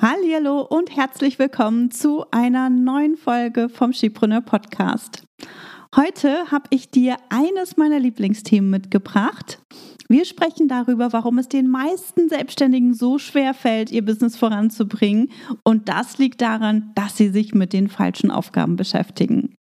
Hallo und herzlich willkommen zu einer neuen Folge vom Skipreneur Podcast. Heute habe ich dir eines meiner Lieblingsthemen mitgebracht. Wir sprechen darüber, warum es den meisten Selbstständigen so schwer fällt, ihr Business voranzubringen. Und das liegt daran, dass sie sich mit den falschen Aufgaben beschäftigen.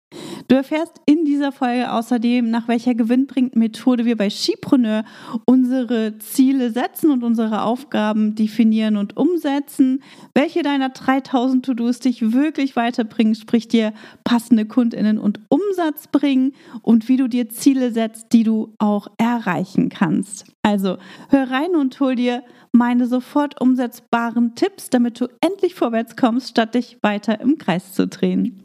Du erfährst in dieser Folge außerdem, nach welcher gewinnbringenden Methode wir bei Skipreneur unsere Ziele setzen und unsere Aufgaben definieren und umsetzen, welche deiner 3000 To-Dos dich wirklich weiterbringen, sprich dir passende Kundinnen und Umsatz bringen und wie du dir Ziele setzt, die du auch erreichen kannst. Also hör rein und hol dir meine sofort umsetzbaren Tipps, damit du endlich vorwärts kommst, statt dich weiter im Kreis zu drehen.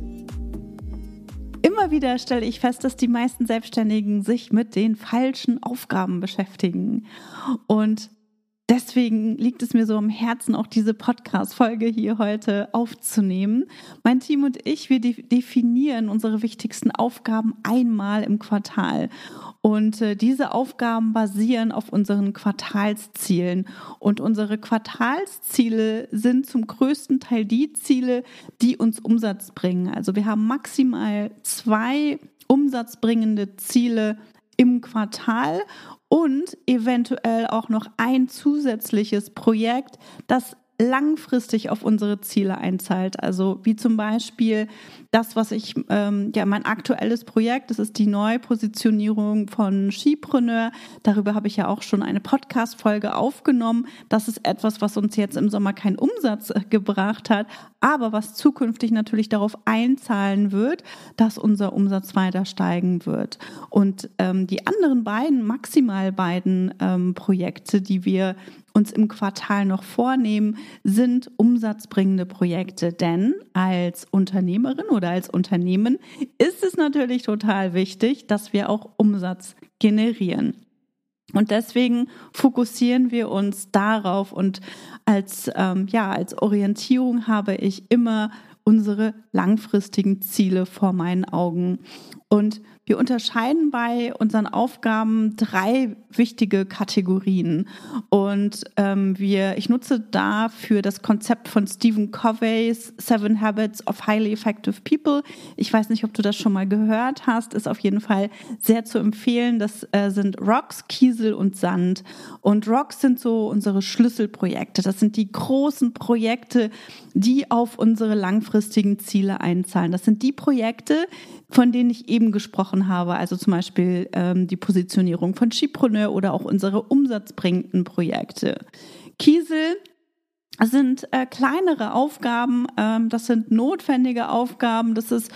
Immer wieder stelle ich fest, dass die meisten Selbstständigen sich mit den falschen Aufgaben beschäftigen. Und Deswegen liegt es mir so am Herzen, auch diese Podcast-Folge hier heute aufzunehmen. Mein Team und ich, wir definieren unsere wichtigsten Aufgaben einmal im Quartal. Und äh, diese Aufgaben basieren auf unseren Quartalszielen. Und unsere Quartalsziele sind zum größten Teil die Ziele, die uns Umsatz bringen. Also wir haben maximal zwei umsatzbringende Ziele im Quartal und eventuell auch noch ein zusätzliches Projekt, das langfristig auf unsere Ziele einzahlt. Also wie zum Beispiel das, was ich, ähm, ja, mein aktuelles Projekt, das ist die Neupositionierung von Skipreneur. Darüber habe ich ja auch schon eine Podcast-Folge aufgenommen. Das ist etwas, was uns jetzt im Sommer keinen Umsatz äh, gebracht hat, aber was zukünftig natürlich darauf einzahlen wird, dass unser Umsatz weiter steigen wird. Und ähm, die anderen beiden, maximal beiden ähm, Projekte, die wir uns im Quartal noch vornehmen, sind umsatzbringende Projekte. Denn als Unternehmerin oder als Unternehmen ist es natürlich total wichtig, dass wir auch Umsatz generieren. Und deswegen fokussieren wir uns darauf und als, ähm, ja, als Orientierung habe ich immer unsere langfristigen Ziele vor meinen Augen. Und wir unterscheiden bei unseren Aufgaben drei wichtige Kategorien. Und ähm, wir, ich nutze dafür das Konzept von Stephen Coveys Seven Habits of Highly Effective People. Ich weiß nicht, ob du das schon mal gehört hast. Ist auf jeden Fall sehr zu empfehlen. Das äh, sind Rocks, Kiesel und Sand. Und Rocks sind so unsere Schlüsselprojekte. Das sind die großen Projekte, die auf unsere langfristigen Ziele einzahlen. Das sind die Projekte, von denen ich eben gesprochen habe, also zum Beispiel ähm, die Positionierung von Skipreneur oder auch unsere umsatzbringenden Projekte. Kiesel sind äh, kleinere Aufgaben, ähm, das sind notwendige Aufgaben, das ist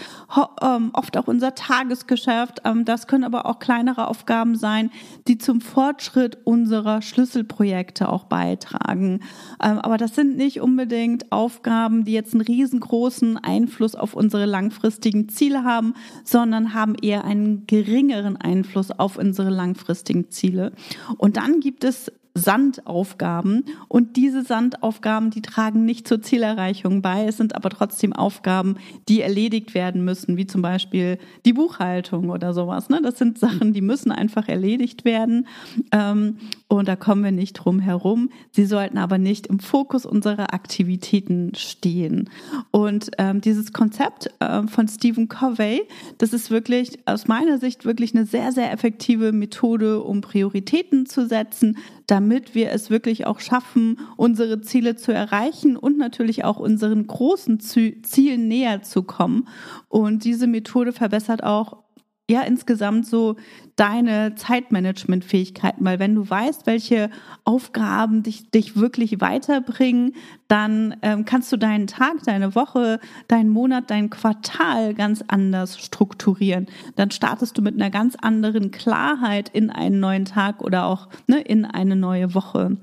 ähm, oft auch unser Tagesgeschäft, ähm, das können aber auch kleinere Aufgaben sein, die zum Fortschritt unserer Schlüsselprojekte auch beitragen. Ähm, aber das sind nicht unbedingt Aufgaben, die jetzt einen riesengroßen Einfluss auf unsere langfristigen Ziele haben, sondern haben eher einen geringeren Einfluss auf unsere langfristigen Ziele. Und dann gibt es Sandaufgaben und diese Sandaufgaben, die tragen nicht zur Zielerreichung bei. Es sind aber trotzdem Aufgaben, die erledigt werden müssen, wie zum Beispiel die Buchhaltung oder sowas. Ne? Das sind Sachen, die müssen einfach erledigt werden ähm, und da kommen wir nicht drum herum. Sie sollten aber nicht im Fokus unserer Aktivitäten stehen. Und ähm, dieses Konzept äh, von Stephen Covey, das ist wirklich aus meiner Sicht wirklich eine sehr, sehr effektive Methode, um Prioritäten zu setzen, damit wir es wirklich auch schaffen, unsere Ziele zu erreichen und natürlich auch unseren großen Zielen näher zu kommen. Und diese Methode verbessert auch ja insgesamt so deine Zeitmanagementfähigkeiten, weil wenn du weißt, welche Aufgaben dich, dich wirklich weiterbringen, dann ähm, kannst du deinen Tag, deine Woche, deinen Monat, dein Quartal ganz anders strukturieren. Dann startest du mit einer ganz anderen Klarheit in einen neuen Tag oder auch ne, in eine neue Woche.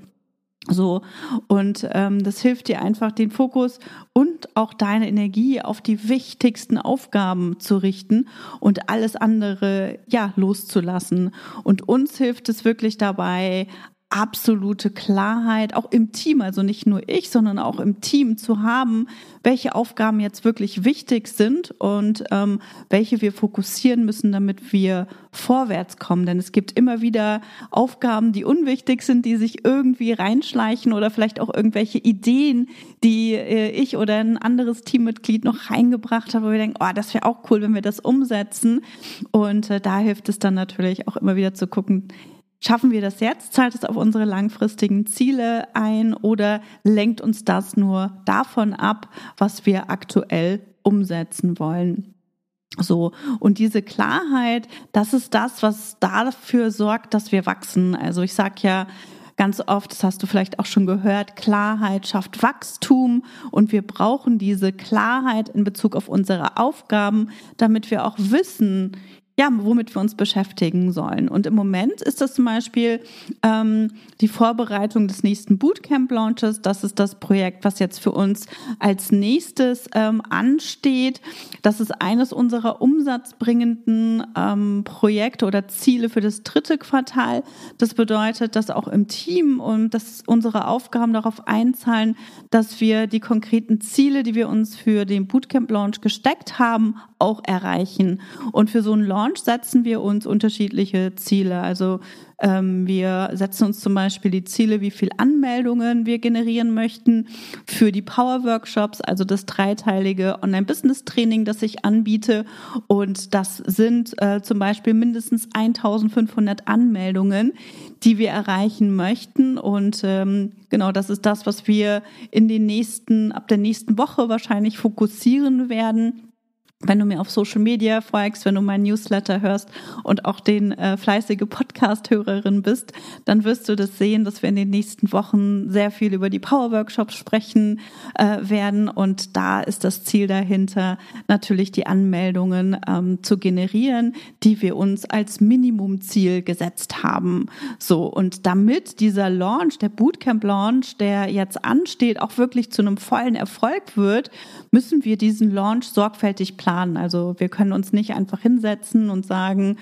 So, und ähm, das hilft dir einfach, den Fokus und auch deine Energie auf die wichtigsten Aufgaben zu richten und alles andere ja loszulassen. Und uns hilft es wirklich dabei, absolute Klarheit, auch im Team, also nicht nur ich, sondern auch im Team zu haben, welche Aufgaben jetzt wirklich wichtig sind und ähm, welche wir fokussieren müssen, damit wir vorwärts kommen. Denn es gibt immer wieder Aufgaben, die unwichtig sind, die sich irgendwie reinschleichen oder vielleicht auch irgendwelche Ideen, die äh, ich oder ein anderes Teammitglied noch reingebracht habe, wo wir denken, oh, das wäre auch cool, wenn wir das umsetzen. Und äh, da hilft es dann natürlich auch immer wieder zu gucken, Schaffen wir das jetzt? Zahlt es auf unsere langfristigen Ziele ein oder lenkt uns das nur davon ab, was wir aktuell umsetzen wollen? So, und diese Klarheit, das ist das, was dafür sorgt, dass wir wachsen. Also ich sage ja ganz oft, das hast du vielleicht auch schon gehört, Klarheit schafft Wachstum und wir brauchen diese Klarheit in Bezug auf unsere Aufgaben, damit wir auch wissen, ja, womit wir uns beschäftigen sollen. Und im Moment ist das zum Beispiel ähm, die Vorbereitung des nächsten Bootcamp-Launches. Das ist das Projekt, was jetzt für uns als nächstes ähm, ansteht. Das ist eines unserer umsatzbringenden ähm, Projekte oder Ziele für das dritte Quartal. Das bedeutet, dass auch im Team und dass unsere Aufgaben darauf einzahlen, dass wir die konkreten Ziele, die wir uns für den Bootcamp-Launch gesteckt haben, auch erreichen. Und für so einen Launch setzen wir uns unterschiedliche Ziele. Also ähm, wir setzen uns zum Beispiel die Ziele, wie viel Anmeldungen wir generieren möchten für die Power Workshops, also das dreiteilige Online-Business-Training, das ich anbiete. Und das sind äh, zum Beispiel mindestens 1500 Anmeldungen, die wir erreichen möchten. Und ähm, genau das ist das, was wir in den nächsten, ab der nächsten Woche wahrscheinlich fokussieren werden wenn du mir auf Social Media folgst, wenn du meinen Newsletter hörst und auch den äh, fleißige Podcast-Hörerin bist, dann wirst du das sehen, dass wir in den nächsten Wochen sehr viel über die Power Workshops sprechen äh, werden. Und da ist das Ziel dahinter, natürlich die Anmeldungen ähm, zu generieren, die wir uns als Minimumziel gesetzt haben. So, und damit dieser Launch, der Bootcamp-Launch, der jetzt ansteht, auch wirklich zu einem vollen Erfolg wird, müssen wir diesen Launch sorgfältig planen planen. Also wir können uns nicht einfach hinsetzen und sagen,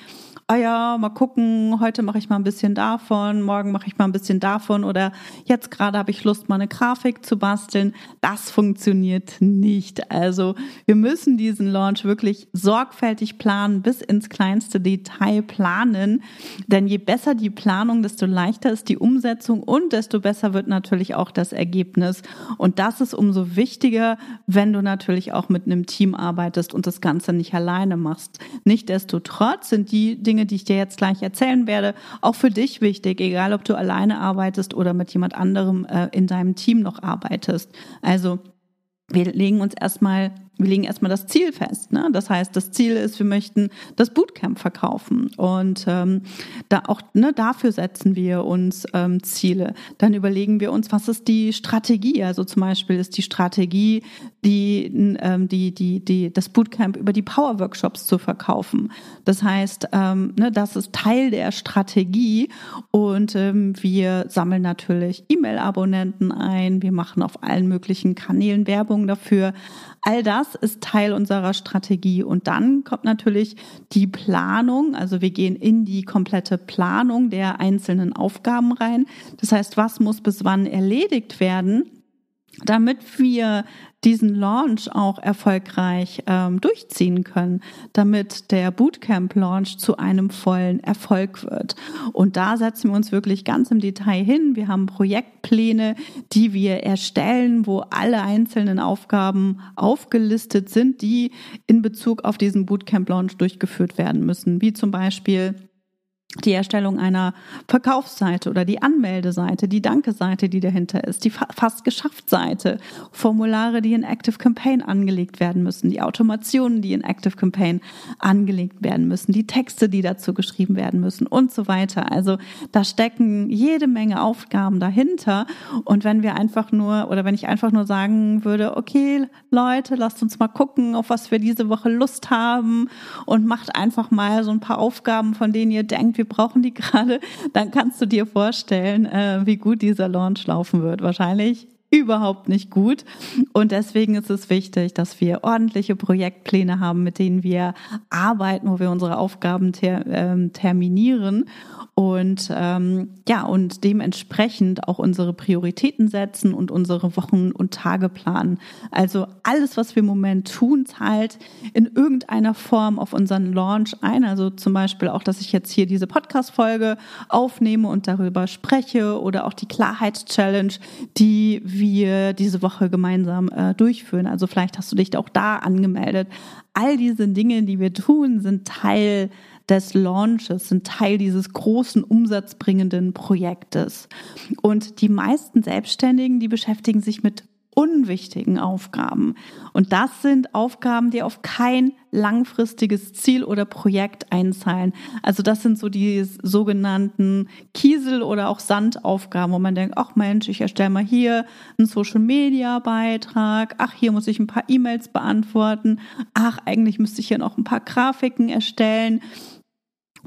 ah ja, mal gucken, heute mache ich mal ein bisschen davon, morgen mache ich mal ein bisschen davon oder jetzt gerade habe ich Lust, mal eine Grafik zu basteln. Das funktioniert nicht. Also wir müssen diesen Launch wirklich sorgfältig planen, bis ins kleinste Detail planen. Denn je besser die Planung, desto leichter ist die Umsetzung und desto besser wird natürlich auch das Ergebnis. Und das ist umso wichtiger, wenn du natürlich auch mit einem Team arbeitest und das Ganze nicht alleine machst. Nichtsdestotrotz sind die Dinge, die ich dir jetzt gleich erzählen werde, auch für dich wichtig, egal ob du alleine arbeitest oder mit jemand anderem äh, in deinem Team noch arbeitest. Also wir legen uns erstmal wir legen erstmal das Ziel fest. Ne? Das heißt, das Ziel ist, wir möchten das Bootcamp verkaufen. Und ähm, da auch ne, dafür setzen wir uns ähm, Ziele. Dann überlegen wir uns, was ist die Strategie? Also zum Beispiel ist die Strategie, die, ähm, die, die, die, das Bootcamp über die Power Workshops zu verkaufen. Das heißt, ähm, ne, das ist Teil der Strategie und ähm, wir sammeln natürlich E-Mail-Abonnenten ein. Wir machen auf allen möglichen Kanälen Werbung dafür. All das ist Teil unserer Strategie. Und dann kommt natürlich die Planung. Also wir gehen in die komplette Planung der einzelnen Aufgaben rein. Das heißt, was muss bis wann erledigt werden? Damit wir diesen Launch auch erfolgreich ähm, durchziehen können, damit der Bootcamp-Launch zu einem vollen Erfolg wird. Und da setzen wir uns wirklich ganz im Detail hin. Wir haben Projektpläne, die wir erstellen, wo alle einzelnen Aufgaben aufgelistet sind, die in Bezug auf diesen Bootcamp-Launch durchgeführt werden müssen, wie zum Beispiel die Erstellung einer Verkaufsseite oder die Anmeldeseite, die Danke-Seite, die dahinter ist, die fast geschafft Seite, Formulare, die in Active Campaign angelegt werden müssen, die Automationen, die in Active Campaign angelegt werden müssen, die Texte, die dazu geschrieben werden müssen und so weiter. Also da stecken jede Menge Aufgaben dahinter. Und wenn wir einfach nur oder wenn ich einfach nur sagen würde, okay, Leute, lasst uns mal gucken, auf was wir diese Woche Lust haben und macht einfach mal so ein paar Aufgaben, von denen ihr denkt, wir brauchen die gerade, dann kannst du dir vorstellen, äh, wie gut dieser Launch laufen wird. Wahrscheinlich überhaupt nicht gut. Und deswegen ist es wichtig, dass wir ordentliche Projektpläne haben, mit denen wir arbeiten, wo wir unsere Aufgaben ter, ähm, terminieren und ähm, ja und dementsprechend auch unsere Prioritäten setzen und unsere Wochen und Tage planen. Also alles, was wir im Moment tun, zahlt in irgendeiner Form auf unseren Launch ein. Also zum Beispiel auch, dass ich jetzt hier diese Podcast-Folge aufnehme und darüber spreche oder auch die Klarheitschallenge, die wir diese Woche gemeinsam äh, durchführen. Also vielleicht hast du dich auch da angemeldet. All diese Dinge, die wir tun, sind Teil des Launches, sind Teil dieses großen umsatzbringenden Projektes. Und die meisten Selbstständigen, die beschäftigen sich mit unwichtigen Aufgaben. Und das sind Aufgaben, die auf kein langfristiges Ziel oder Projekt einzahlen. Also das sind so die sogenannten Kiesel- oder auch Sandaufgaben, wo man denkt, ach Mensch, ich erstelle mal hier einen Social-Media-Beitrag, ach, hier muss ich ein paar E-Mails beantworten, ach, eigentlich müsste ich hier noch ein paar Grafiken erstellen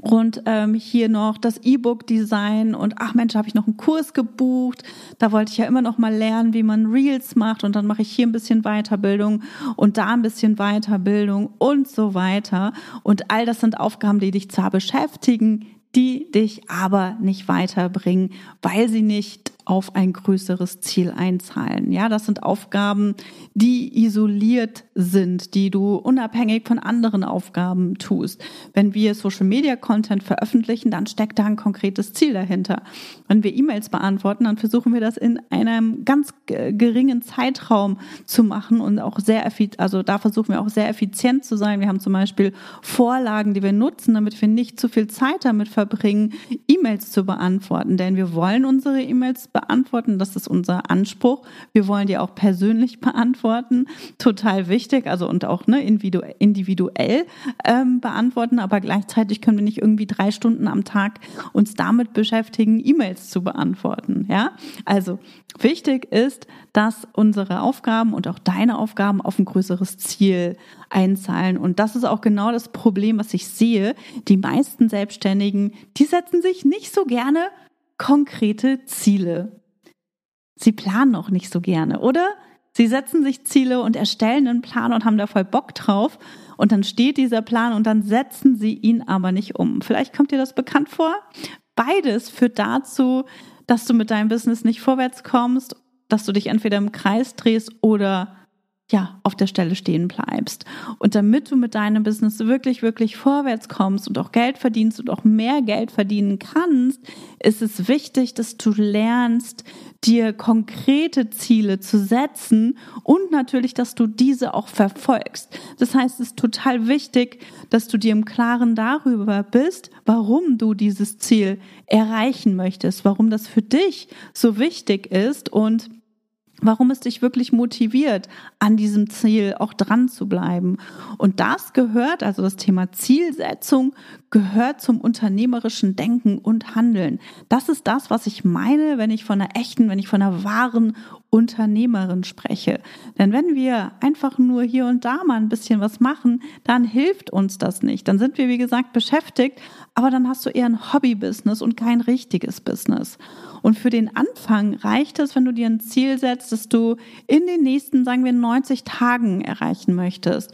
und ähm, hier noch das E-Book-Design und ach Mensch, habe ich noch einen Kurs gebucht. Da wollte ich ja immer noch mal lernen, wie man Reels macht und dann mache ich hier ein bisschen Weiterbildung und da ein bisschen Weiterbildung und so weiter. Und all das sind Aufgaben, die dich zwar beschäftigen, die dich aber nicht weiterbringen, weil sie nicht auf ein größeres Ziel einzahlen. Ja, das sind Aufgaben, die isoliert sind, die du unabhängig von anderen Aufgaben tust. Wenn wir Social Media Content veröffentlichen, dann steckt da ein konkretes Ziel dahinter. Wenn wir E-Mails beantworten, dann versuchen wir das in einem ganz geringen Zeitraum zu machen und auch sehr effizient, also da versuchen wir auch sehr effizient zu sein. Wir haben zum Beispiel Vorlagen, die wir nutzen, damit wir nicht zu viel Zeit damit verbringen, E-Mails zu beantworten, denn wir wollen unsere E-Mails beantworten. Das ist unser Anspruch. Wir wollen die auch persönlich beantworten. Total wichtig. Also und auch ne, individuell ähm, beantworten. Aber gleichzeitig können wir nicht irgendwie drei Stunden am Tag uns damit beschäftigen, E-Mails zu beantworten. Ja, also wichtig ist, dass unsere Aufgaben und auch deine Aufgaben auf ein größeres Ziel einzahlen. Und das ist auch genau das Problem, was ich sehe. Die meisten Selbstständigen, die setzen sich nicht so gerne konkrete Ziele. Sie planen auch nicht so gerne, oder? Sie setzen sich Ziele und erstellen einen Plan und haben da voll Bock drauf. Und dann steht dieser Plan und dann setzen sie ihn aber nicht um. Vielleicht kommt dir das bekannt vor. Beides führt dazu, dass du mit deinem Business nicht vorwärts kommst, dass du dich entweder im Kreis drehst oder ja, auf der Stelle stehen bleibst. Und damit du mit deinem Business wirklich, wirklich vorwärts kommst und auch Geld verdienst und auch mehr Geld verdienen kannst, ist es wichtig, dass du lernst, dir konkrete Ziele zu setzen und natürlich, dass du diese auch verfolgst. Das heißt, es ist total wichtig, dass du dir im Klaren darüber bist, warum du dieses Ziel erreichen möchtest, warum das für dich so wichtig ist und warum es dich wirklich motiviert, an diesem Ziel auch dran zu bleiben. Und das gehört, also das Thema Zielsetzung, gehört zum unternehmerischen Denken und Handeln. Das ist das, was ich meine, wenn ich von einer echten, wenn ich von einer wahren Unternehmerin spreche. Denn wenn wir einfach nur hier und da mal ein bisschen was machen, dann hilft uns das nicht. Dann sind wir, wie gesagt, beschäftigt, aber dann hast du eher ein Hobby-Business und kein richtiges Business. Und für den Anfang reicht es, wenn du dir ein Ziel setzt, das du in den nächsten, sagen wir, 90 Tagen erreichen möchtest.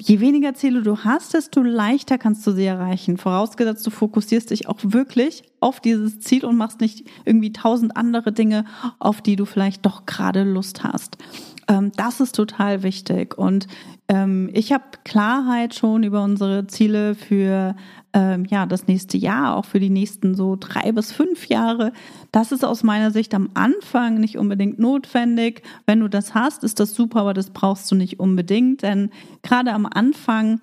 Je weniger Ziele du hast, desto leichter kannst du sie erreichen. Vorausgesetzt, du fokussierst dich auch wirklich auf dieses Ziel und machst nicht irgendwie tausend andere Dinge, auf die du vielleicht doch gerade Lust hast. Ähm, das ist total wichtig. Und ähm, ich habe Klarheit schon über unsere Ziele für ähm, ja, das nächste Jahr, auch für die nächsten so drei bis fünf Jahre. Das ist aus meiner Sicht am Anfang nicht unbedingt notwendig. Wenn du das hast, ist das super, aber das brauchst du nicht unbedingt, denn gerade am Anfang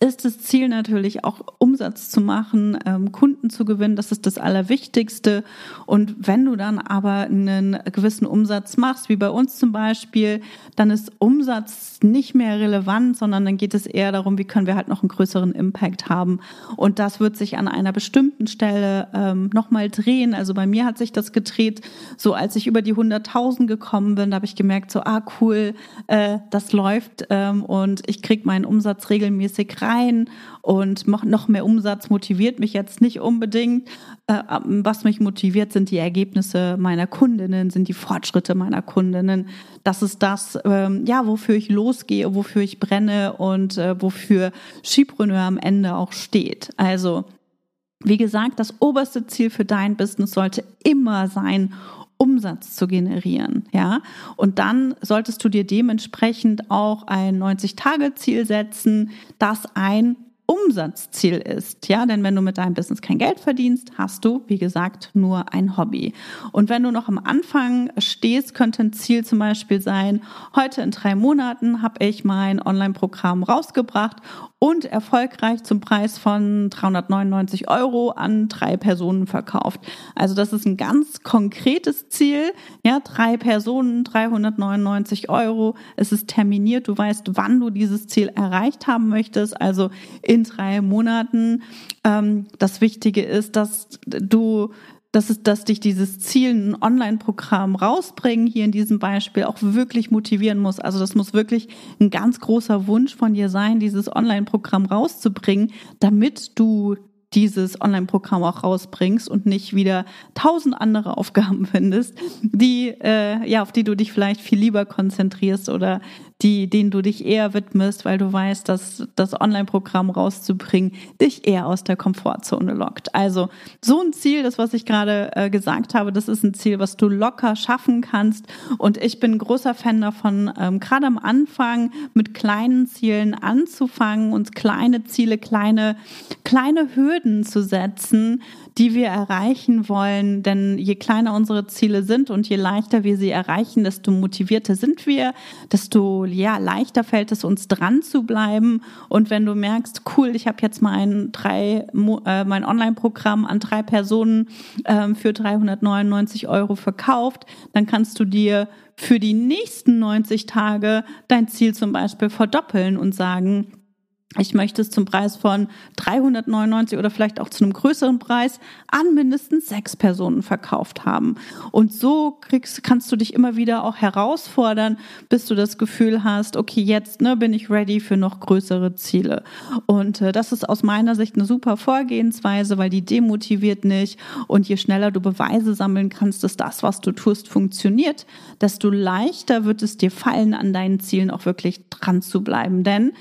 ist das Ziel natürlich auch Umsatz zu machen, ähm, Kunden zu gewinnen. Das ist das Allerwichtigste. Und wenn du dann aber einen gewissen Umsatz machst, wie bei uns zum Beispiel, dann ist Umsatz nicht mehr relevant, sondern dann geht es eher darum, wie können wir halt noch einen größeren Impact haben. Und das wird sich an einer bestimmten Stelle ähm, nochmal drehen. Also bei mir hat sich das gedreht, so als ich über die 100.000 gekommen bin, da habe ich gemerkt, so, ah cool, äh, das läuft ähm, und ich krieg meinen Umsatz regelmäßig rein und noch mehr Umsatz motiviert mich jetzt nicht unbedingt. Äh, was mich motiviert, sind die Ergebnisse meiner Kundinnen, sind die Fortschritte meiner Kundinnen. Das ist das, ähm, ja, wofür ich losgehe, wofür ich brenne und äh, wofür Skipreneur am Ende auch steht. Also, wie gesagt, das oberste Ziel für dein Business sollte immer sein, Umsatz zu generieren, ja. Und dann solltest du dir dementsprechend auch ein 90-Tage-Ziel setzen, das ein Umsatzziel ist, ja, denn wenn du mit deinem Business kein Geld verdienst, hast du, wie gesagt, nur ein Hobby. Und wenn du noch am Anfang stehst, könnte ein Ziel zum Beispiel sein, heute in drei Monaten habe ich mein Online-Programm rausgebracht und erfolgreich zum Preis von 399 Euro an drei Personen verkauft. Also das ist ein ganz konkretes Ziel. Ja, drei Personen, 399 Euro. Es ist terminiert. Du weißt, wann du dieses Ziel erreicht haben möchtest. Also in drei Monaten. Ähm, das Wichtige ist, dass du dass es, dass dich dieses Ziel, ein Online-Programm rausbringen, hier in diesem Beispiel auch wirklich motivieren muss. Also das muss wirklich ein ganz großer Wunsch von dir sein, dieses Online-Programm rauszubringen, damit du dieses Online-Programm auch rausbringst und nicht wieder tausend andere Aufgaben findest, die äh, ja auf die du dich vielleicht viel lieber konzentrierst oder die, denen du dich eher widmest, weil du weißt, dass das Online-Programm rauszubringen dich eher aus der Komfortzone lockt. Also so ein Ziel, das was ich gerade äh, gesagt habe, das ist ein Ziel, was du locker schaffen kannst. Und ich bin großer Fan davon, ähm, gerade am Anfang mit kleinen Zielen anzufangen, uns kleine Ziele, kleine kleine Hürden zu setzen, die wir erreichen wollen. Denn je kleiner unsere Ziele sind und je leichter wir sie erreichen, desto motivierter sind wir, desto ja, leichter fällt es uns dran zu bleiben. Und wenn du merkst, cool, ich habe jetzt mein, äh, mein Online-Programm an drei Personen ähm, für 399 Euro verkauft, dann kannst du dir für die nächsten 90 Tage dein Ziel zum Beispiel verdoppeln und sagen, ich möchte es zum Preis von 399 oder vielleicht auch zu einem größeren Preis an mindestens sechs Personen verkauft haben. Und so kriegst, kannst du dich immer wieder auch herausfordern, bis du das Gefühl hast, okay, jetzt ne, bin ich ready für noch größere Ziele. Und äh, das ist aus meiner Sicht eine super Vorgehensweise, weil die demotiviert nicht. Und je schneller du Beweise sammeln kannst, dass das, was du tust, funktioniert, desto leichter wird es dir fallen, an deinen Zielen auch wirklich dran zu bleiben. Denn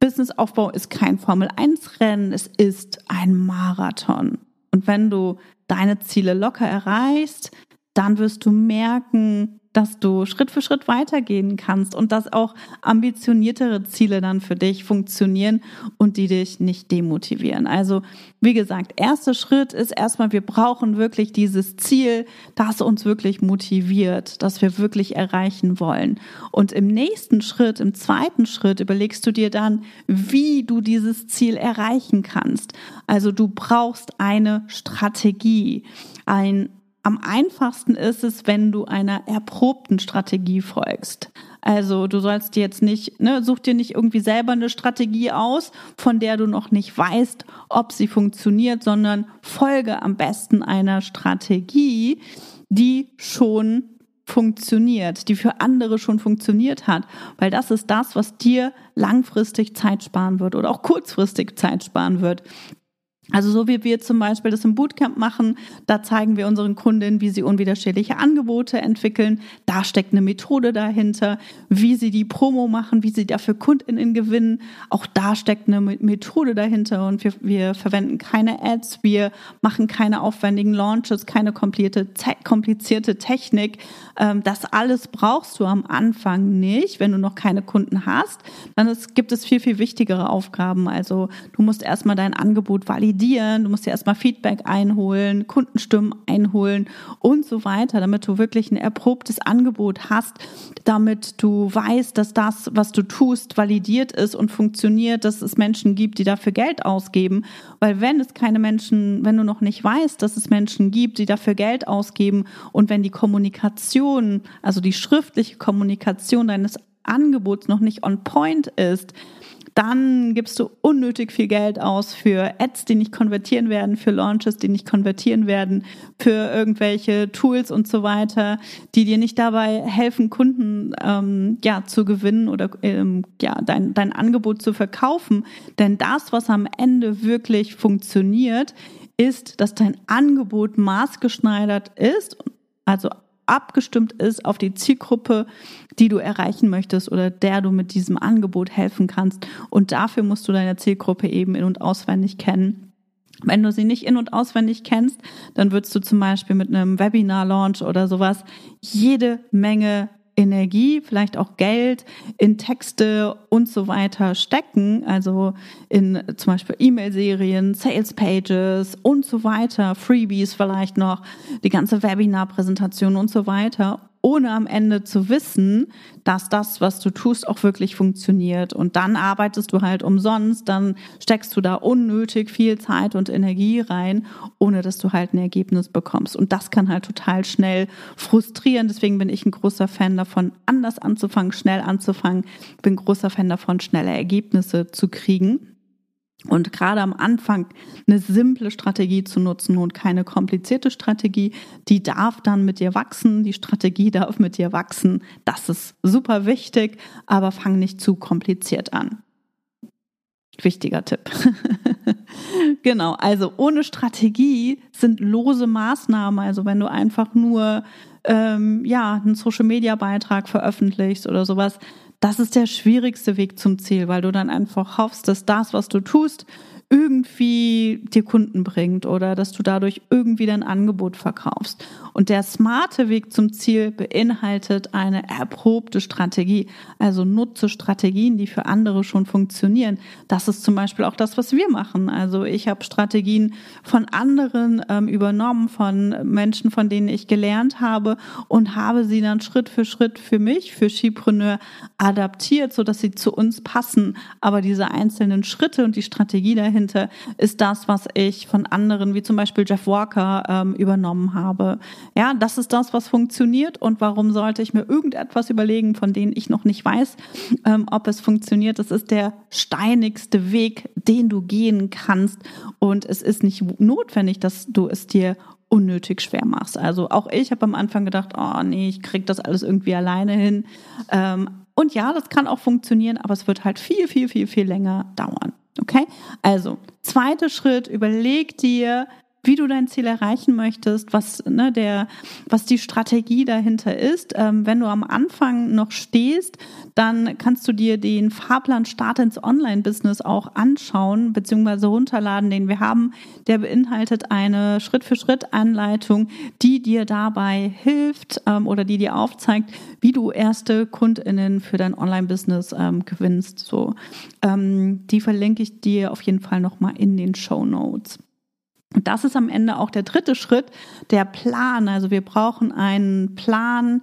Businessaufbau ist kein Formel-1-Rennen, es ist ein Marathon. Und wenn du deine Ziele locker erreichst, dann wirst du merken, dass du Schritt für Schritt weitergehen kannst und dass auch ambitioniertere Ziele dann für dich funktionieren und die dich nicht demotivieren. Also, wie gesagt, erster Schritt ist erstmal, wir brauchen wirklich dieses Ziel, das uns wirklich motiviert, das wir wirklich erreichen wollen. Und im nächsten Schritt, im zweiten Schritt, überlegst du dir dann, wie du dieses Ziel erreichen kannst. Also, du brauchst eine Strategie, ein am einfachsten ist es, wenn du einer erprobten Strategie folgst. Also du sollst dir jetzt nicht, ne, such dir nicht irgendwie selber eine Strategie aus, von der du noch nicht weißt, ob sie funktioniert, sondern folge am besten einer Strategie, die schon funktioniert, die für andere schon funktioniert hat, weil das ist das, was dir langfristig Zeit sparen wird oder auch kurzfristig Zeit sparen wird. Also so wie wir zum Beispiel das im Bootcamp machen, da zeigen wir unseren Kundinnen, wie sie unwiderstehliche Angebote entwickeln. Da steckt eine Methode dahinter, wie sie die Promo machen, wie sie dafür Kundinnen gewinnen. Auch da steckt eine Methode dahinter und wir, wir verwenden keine Ads, wir machen keine aufwendigen Launches, keine komplizierte Technik. Ähm, das alles brauchst du am Anfang nicht, wenn du noch keine Kunden hast. Dann gibt es viel, viel wichtigere Aufgaben. Also du musst erstmal dein Angebot validieren validieren, du musst dir erstmal Feedback einholen, Kundenstimmen einholen und so weiter, damit du wirklich ein erprobtes Angebot hast, damit du weißt, dass das, was du tust, validiert ist und funktioniert, dass es Menschen gibt, die dafür Geld ausgeben. Weil wenn es keine Menschen, wenn du noch nicht weißt, dass es Menschen gibt, die dafür Geld ausgeben und wenn die Kommunikation, also die schriftliche Kommunikation deines Angebots noch nicht on point ist, dann gibst du unnötig viel Geld aus für Ads, die nicht konvertieren werden, für Launches, die nicht konvertieren werden, für irgendwelche Tools und so weiter, die dir nicht dabei helfen, Kunden ähm, ja zu gewinnen oder ähm, ja dein dein Angebot zu verkaufen. Denn das, was am Ende wirklich funktioniert, ist, dass dein Angebot maßgeschneidert ist, also abgestimmt ist auf die Zielgruppe, die du erreichen möchtest oder der du mit diesem Angebot helfen kannst. Und dafür musst du deine Zielgruppe eben in und auswendig kennen. Wenn du sie nicht in und auswendig kennst, dann würdest du zum Beispiel mit einem Webinar-Launch oder sowas jede Menge Energie, vielleicht auch Geld in Texte und so weiter stecken, also in zum Beispiel E-Mail-Serien, Sales-Pages und so weiter, Freebies vielleicht noch, die ganze Webinar-Präsentation und so weiter ohne am Ende zu wissen, dass das, was du tust, auch wirklich funktioniert. Und dann arbeitest du halt umsonst, dann steckst du da unnötig viel Zeit und Energie rein, ohne dass du halt ein Ergebnis bekommst. Und das kann halt total schnell frustrieren. Deswegen bin ich ein großer Fan davon, anders anzufangen, schnell anzufangen. Bin großer Fan davon, schnelle Ergebnisse zu kriegen. Und gerade am Anfang eine simple Strategie zu nutzen und keine komplizierte Strategie, die darf dann mit dir wachsen, die Strategie darf mit dir wachsen. Das ist super wichtig, aber fang nicht zu kompliziert an. Wichtiger Tipp. genau, also ohne Strategie sind lose Maßnahmen, also wenn du einfach nur ähm, ja einen Social Media Beitrag veröffentlichst oder sowas, das ist der schwierigste Weg zum Ziel, weil du dann einfach hoffst, dass das, was du tust, irgendwie dir Kunden bringt oder dass du dadurch irgendwie dein Angebot verkaufst. Und der smarte Weg zum Ziel beinhaltet eine erprobte Strategie. Also nutze Strategien, die für andere schon funktionieren. Das ist zum Beispiel auch das, was wir machen. Also ich habe Strategien von anderen ähm, übernommen, von Menschen, von denen ich gelernt habe und habe sie dann Schritt für Schritt für mich, für Skipreneur adaptiert, so dass sie zu uns passen. Aber diese einzelnen Schritte und die Strategie dahinter ist das, was ich von anderen, wie zum Beispiel Jeff Walker, ähm, übernommen habe. Ja, das ist das, was funktioniert und warum sollte ich mir irgendetwas überlegen, von denen ich noch nicht weiß, ähm, ob es funktioniert. Das ist der steinigste Weg, den du gehen kannst und es ist nicht notwendig, dass du es dir unnötig schwer machst. Also auch ich habe am Anfang gedacht, oh nee, ich krieg das alles irgendwie alleine hin. Ähm, und ja, das kann auch funktionieren, aber es wird halt viel, viel, viel, viel länger dauern. Okay? Also, zweiter Schritt, überleg dir, wie du dein Ziel erreichen möchtest, was, ne, der, was die Strategie dahinter ist. Ähm, wenn du am Anfang noch stehst, dann kannst du dir den Fahrplan Start ins Online-Business auch anschauen bzw. runterladen, den wir haben. Der beinhaltet eine Schritt-für-Schritt-Anleitung, die dir dabei hilft ähm, oder die dir aufzeigt, wie du erste KundInnen für dein Online-Business ähm, gewinnst. So, ähm, die verlinke ich dir auf jeden Fall nochmal in den Show Notes. Und das ist am Ende auch der dritte Schritt, der Plan. Also wir brauchen einen Plan,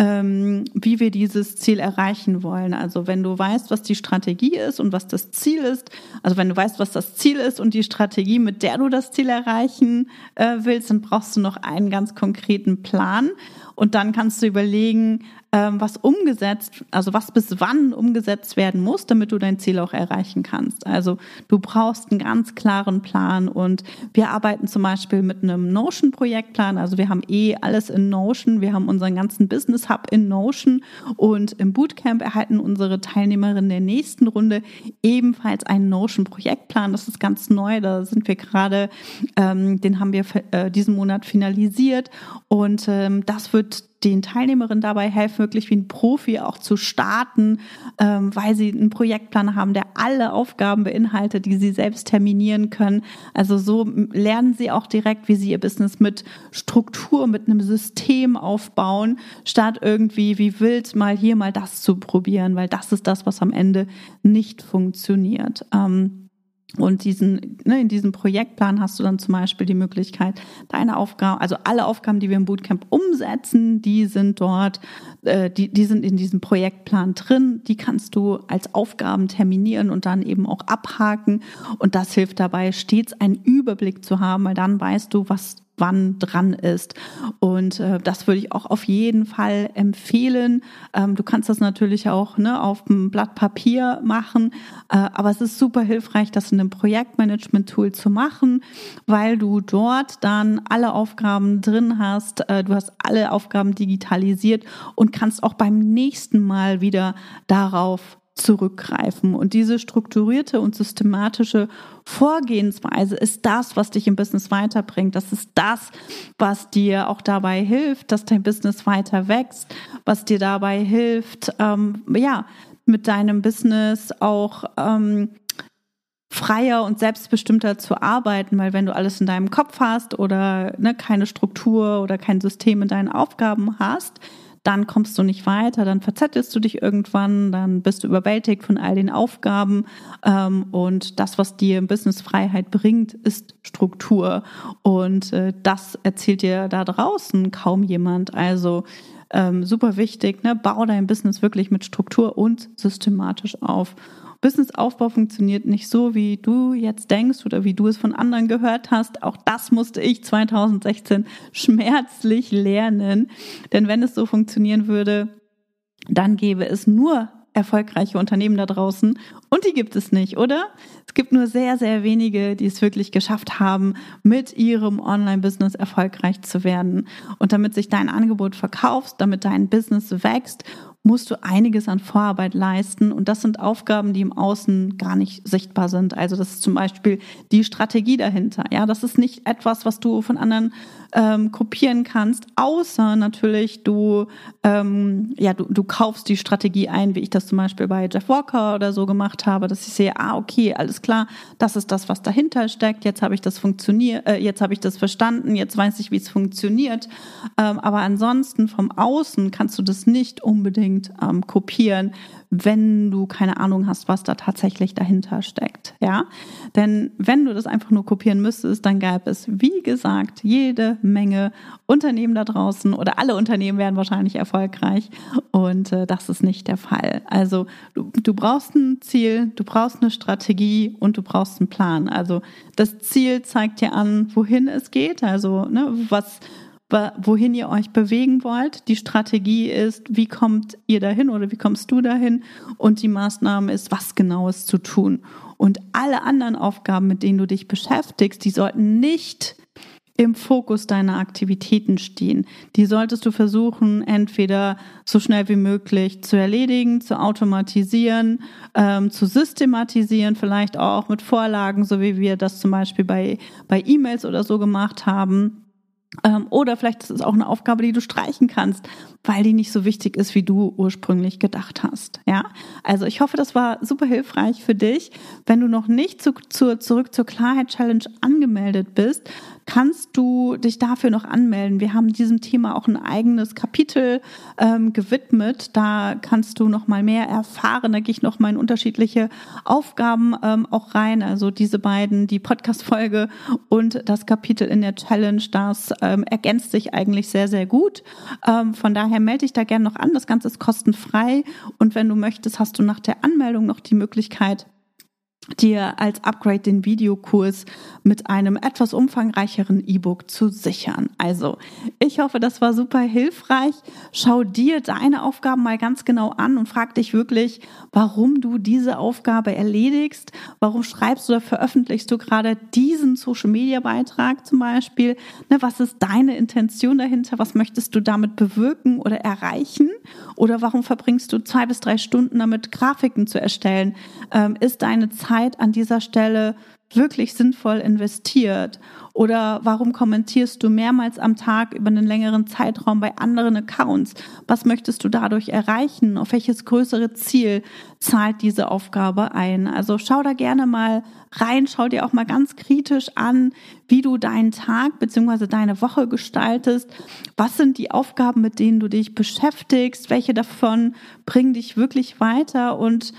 ähm, wie wir dieses Ziel erreichen wollen. Also wenn du weißt, was die Strategie ist und was das Ziel ist, also wenn du weißt, was das Ziel ist und die Strategie, mit der du das Ziel erreichen äh, willst, dann brauchst du noch einen ganz konkreten Plan. Und dann kannst du überlegen, ähm, was umgesetzt, also was bis wann umgesetzt werden muss, damit du dein Ziel auch erreichen kannst. Also du brauchst einen ganz klaren Plan und wir arbeiten zum Beispiel mit einem Notion-Projektplan. Also wir haben eh alles in Notion. Wir haben unseren ganzen Business Hub in Notion und im Bootcamp erhalten unsere Teilnehmerinnen der nächsten Runde ebenfalls einen Notion-Projektplan. Das ist ganz neu. Da sind wir gerade, ähm, den haben wir äh, diesen Monat finalisiert und ähm, das wird den Teilnehmerinnen dabei helfen, wirklich wie ein Profi auch zu starten, ähm, weil sie einen Projektplan haben, der alle Aufgaben beinhaltet, die sie selbst terminieren können. Also so lernen sie auch direkt, wie sie ihr Business mit Struktur, mit einem System aufbauen, statt irgendwie wie wild mal hier mal das zu probieren, weil das ist das, was am Ende nicht funktioniert. Ähm, Und diesen, ne, in diesem Projektplan hast du dann zum Beispiel die Möglichkeit, deine Aufgaben, also alle Aufgaben, die wir im Bootcamp umsetzen, die sind dort, äh, die, die sind in diesem Projektplan drin. Die kannst du als Aufgaben terminieren und dann eben auch abhaken. Und das hilft dabei, stets einen Überblick zu haben, weil dann weißt du, was wann dran ist. Und äh, das würde ich auch auf jeden Fall empfehlen. Ähm, du kannst das natürlich auch ne, auf einem Blatt Papier machen, äh, aber es ist super hilfreich, das in einem Projektmanagement-Tool zu machen, weil du dort dann alle Aufgaben drin hast. Äh, du hast alle Aufgaben digitalisiert und kannst auch beim nächsten Mal wieder darauf zurückgreifen. Und diese strukturierte und systematische Vorgehensweise ist das, was dich im Business weiterbringt. Das ist das, was dir auch dabei hilft, dass dein Business weiter wächst, was dir dabei hilft, ähm, ja, mit deinem Business auch ähm, freier und selbstbestimmter zu arbeiten, weil wenn du alles in deinem Kopf hast oder ne, keine Struktur oder kein System in deinen Aufgaben hast, dann kommst du nicht weiter, dann verzettelst du dich irgendwann, dann bist du überwältigt von all den Aufgaben. Ähm, und das, was dir Businessfreiheit bringt, ist Struktur. Und äh, das erzählt dir da draußen kaum jemand. Also ähm, super wichtig, ne? bau dein Business wirklich mit Struktur und systematisch auf. Businessaufbau funktioniert nicht so, wie du jetzt denkst oder wie du es von anderen gehört hast. Auch das musste ich 2016 schmerzlich lernen. Denn wenn es so funktionieren würde, dann gäbe es nur erfolgreiche Unternehmen da draußen und die gibt es nicht, oder? Es gibt nur sehr, sehr wenige, die es wirklich geschafft haben, mit ihrem Online-Business erfolgreich zu werden. Und damit sich dein Angebot verkaufst, damit dein Business wächst musst du einiges an Vorarbeit leisten. Und das sind Aufgaben, die im Außen gar nicht sichtbar sind. Also das ist zum Beispiel die Strategie dahinter. Ja, das ist nicht etwas, was du von anderen ähm, kopieren kannst, außer natürlich du, ähm, ja, du, du kaufst die Strategie ein, wie ich das zum Beispiel bei Jeff Walker oder so gemacht habe, dass ich sehe, ah, okay, alles klar, das ist das, was dahinter steckt. Jetzt habe ich das funktioniert, äh, jetzt habe ich das verstanden, jetzt weiß ich, wie es funktioniert. Ähm, aber ansonsten vom Außen kannst du das nicht unbedingt ähm, kopieren wenn du keine Ahnung hast, was da tatsächlich dahinter steckt. Ja, denn wenn du das einfach nur kopieren müsstest, dann gäbe es, wie gesagt, jede Menge Unternehmen da draußen oder alle Unternehmen wären wahrscheinlich erfolgreich und äh, das ist nicht der Fall. Also du, du brauchst ein Ziel, du brauchst eine Strategie und du brauchst einen Plan. Also das Ziel zeigt dir an, wohin es geht, also ne, was wohin ihr euch bewegen wollt. Die Strategie ist, wie kommt ihr dahin oder wie kommst du dahin? Und die Maßnahme ist, was genaues zu tun. Und alle anderen Aufgaben, mit denen du dich beschäftigst, die sollten nicht im Fokus deiner Aktivitäten stehen. Die solltest du versuchen, entweder so schnell wie möglich zu erledigen, zu automatisieren, ähm, zu systematisieren, vielleicht auch mit Vorlagen, so wie wir das zum Beispiel bei, bei E-Mails oder so gemacht haben oder vielleicht ist es auch eine Aufgabe, die du streichen kannst, weil die nicht so wichtig ist, wie du ursprünglich gedacht hast. Ja, also ich hoffe, das war super hilfreich für dich. Wenn du noch nicht zu, zu, zurück zur Klarheit Challenge angemeldet bist, kannst du dich dafür noch anmelden. Wir haben diesem Thema auch ein eigenes Kapitel ähm, gewidmet. Da kannst du noch mal mehr erfahren. Da gehe ich noch mal in unterschiedliche Aufgaben ähm, auch rein. Also diese beiden, die Podcast-Folge und das Kapitel in der Challenge, das ähm, ergänzt sich eigentlich sehr, sehr gut. Ähm, von daher melde dich da gerne noch an. Das Ganze ist kostenfrei. Und wenn du möchtest, hast du nach der Anmeldung noch die Möglichkeit, dir als Upgrade den Videokurs mit einem etwas umfangreicheren E-Book zu sichern. Also, ich hoffe, das war super hilfreich. Schau dir deine Aufgaben mal ganz genau an und frag dich wirklich, warum du diese Aufgabe erledigst. Warum schreibst oder veröffentlichst du gerade diesen Social Media Beitrag zum Beispiel? Ne, was ist deine Intention dahinter? Was möchtest du damit bewirken oder erreichen? Oder warum verbringst du zwei bis drei Stunden damit, Grafiken zu erstellen? Ähm, ist deine Zeit Zeit an dieser Stelle wirklich sinnvoll investiert? Oder warum kommentierst du mehrmals am Tag über einen längeren Zeitraum bei anderen Accounts? Was möchtest du dadurch erreichen? Auf welches größere Ziel zahlt diese Aufgabe ein? Also schau da gerne mal rein, schau dir auch mal ganz kritisch an, wie du deinen Tag bzw. deine Woche gestaltest. Was sind die Aufgaben, mit denen du dich beschäftigst? Welche davon bringen dich wirklich weiter? Und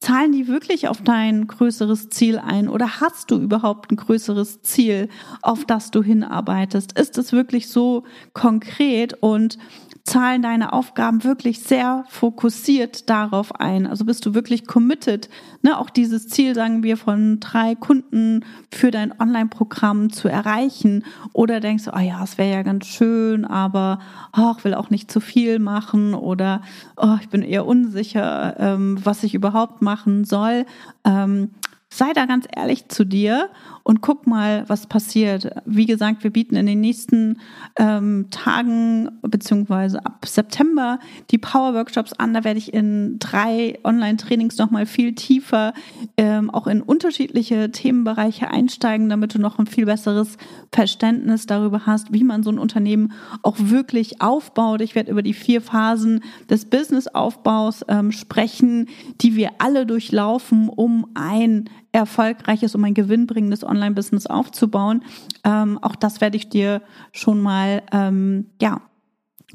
Zahlen die wirklich auf dein größeres Ziel ein oder hast du überhaupt ein größeres Ziel, auf das du hinarbeitest? Ist es wirklich so konkret und zahlen deine Aufgaben wirklich sehr fokussiert darauf ein? Also bist du wirklich committed, ne, auch dieses Ziel, sagen wir, von drei Kunden für dein Online-Programm zu erreichen? Oder denkst du, oh ja, es wäre ja ganz schön, aber oh, ich will auch nicht zu viel machen oder oh, ich bin eher unsicher, ähm, was ich überhaupt machen soll. Ähm, sei da ganz ehrlich zu dir und guck mal, was passiert. Wie gesagt, wir bieten in den nächsten ähm, Tagen beziehungsweise ab September die Power Workshops an. Da werde ich in drei Online-Trainings nochmal viel tiefer ähm, auch in unterschiedliche Themenbereiche einsteigen, damit du noch ein viel besseres Verständnis darüber hast, wie man so ein Unternehmen auch wirklich aufbaut. Ich werde über die vier Phasen des Businessaufbaus ähm, sprechen, die wir alle durchlaufen, um ein erfolgreiches, um ein gewinnbringendes Online-Business aufzubauen. Ähm, auch das werde ich dir schon mal ähm, ja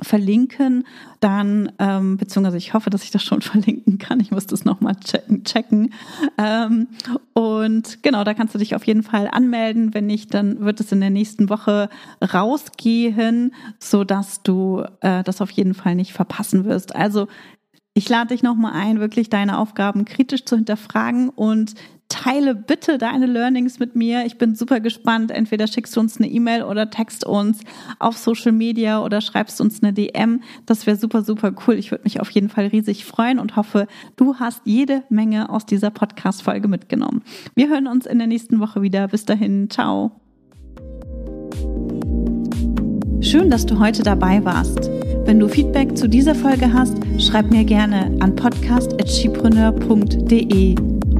verlinken, dann, ähm, beziehungsweise ich hoffe, dass ich das schon verlinken kann. Ich muss das nochmal checken. checken. Ähm, und genau, da kannst du dich auf jeden Fall anmelden. Wenn nicht, dann wird es in der nächsten Woche rausgehen, so dass du äh, das auf jeden Fall nicht verpassen wirst. Also ich lade dich nochmal ein, wirklich deine Aufgaben kritisch zu hinterfragen und teile bitte deine Learnings mit mir. Ich bin super gespannt. Entweder schickst du uns eine E-Mail oder text uns auf Social Media oder schreibst uns eine DM. Das wäre super, super cool. Ich würde mich auf jeden Fall riesig freuen und hoffe, du hast jede Menge aus dieser Podcast-Folge mitgenommen. Wir hören uns in der nächsten Woche wieder. Bis dahin. Ciao. Schön, dass du heute dabei warst. Wenn du Feedback zu dieser Folge hast, schreib mir gerne an podcast.chipreneur.de